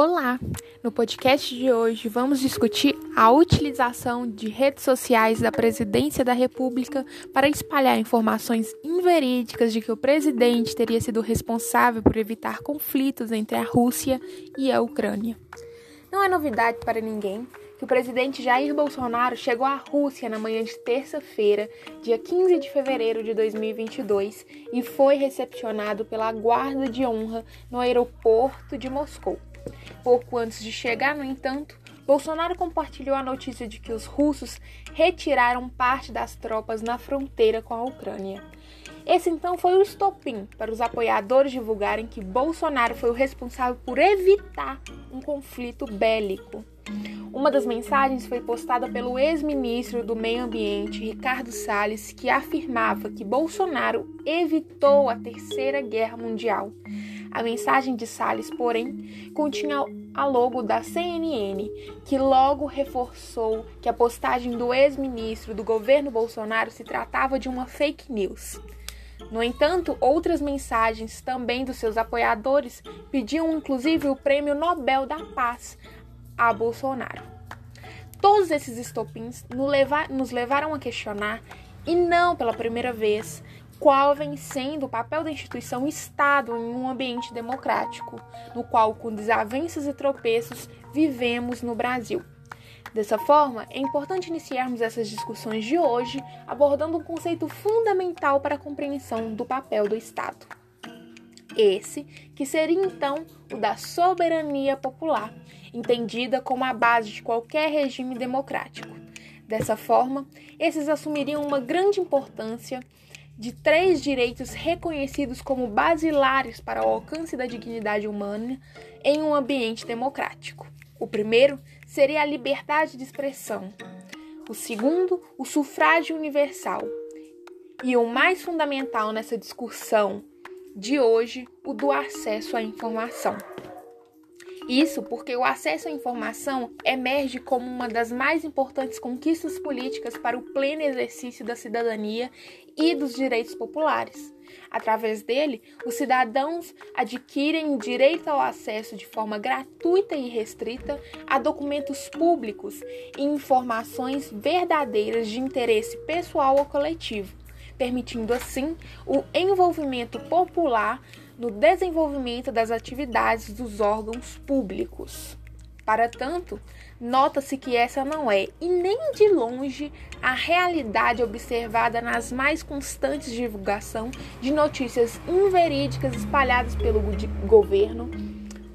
Olá! No podcast de hoje vamos discutir a utilização de redes sociais da Presidência da República para espalhar informações inverídicas de que o presidente teria sido responsável por evitar conflitos entre a Rússia e a Ucrânia. Não é novidade para ninguém que o presidente Jair Bolsonaro chegou à Rússia na manhã de terça-feira, dia 15 de fevereiro de 2022, e foi recepcionado pela Guarda de Honra no aeroporto de Moscou. Pouco antes de chegar, no entanto, Bolsonaro compartilhou a notícia de que os russos retiraram parte das tropas na fronteira com a Ucrânia. Esse então foi o estopim para os apoiadores divulgarem que Bolsonaro foi o responsável por evitar um conflito bélico. Uma das mensagens foi postada pelo ex-ministro do Meio Ambiente, Ricardo Salles, que afirmava que Bolsonaro evitou a Terceira Guerra Mundial. A mensagem de Salles, porém, continha a logo da CNN, que logo reforçou que a postagem do ex-ministro do governo Bolsonaro se tratava de uma fake news. No entanto, outras mensagens também dos seus apoiadores pediam inclusive o Prêmio Nobel da Paz a Bolsonaro. Todos esses estopins nos levaram a questionar, e não pela primeira vez, qual vem sendo o papel da instituição Estado em um ambiente democrático, no qual, com desavenças e tropeços, vivemos no Brasil. Dessa forma, é importante iniciarmos essas discussões de hoje abordando um conceito fundamental para a compreensão do papel do Estado. Esse que seria então o da soberania popular, entendida como a base de qualquer regime democrático. Dessa forma, esses assumiriam uma grande importância de três direitos reconhecidos como basilares para o alcance da dignidade humana em um ambiente democrático. O primeiro seria a liberdade de expressão, o segundo, o sufrágio universal, e o mais fundamental nessa discussão de hoje, o do acesso à informação. Isso porque o acesso à informação emerge como uma das mais importantes conquistas políticas para o pleno exercício da cidadania e dos direitos populares. Através dele, os cidadãos adquirem o direito ao acesso de forma gratuita e restrita a documentos públicos e informações verdadeiras de interesse pessoal ou coletivo, permitindo assim o envolvimento popular no desenvolvimento das atividades dos órgãos públicos. Para tanto, nota-se que essa não é, e nem de longe, a realidade observada nas mais constantes divulgação de notícias inverídicas espalhadas pelo governo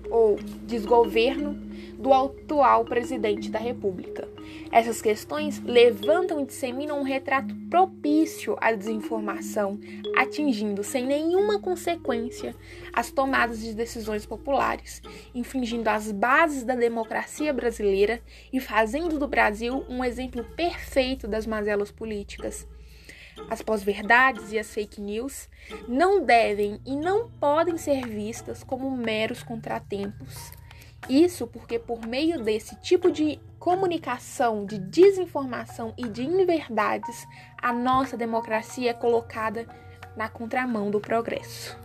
ou desgoverno do atual presidente da República. Essas questões levantam e disseminam um retrato propício à desinformação, atingindo sem nenhuma consequência as tomadas de decisões populares, infringindo as bases da democracia brasileira e fazendo do Brasil um exemplo perfeito das mazelas políticas. As pós-verdades e as fake news não devem e não podem ser vistas como meros contratempos isso porque, por meio desse tipo de comunicação, de desinformação e de inverdades, a nossa democracia é colocada na contramão do progresso.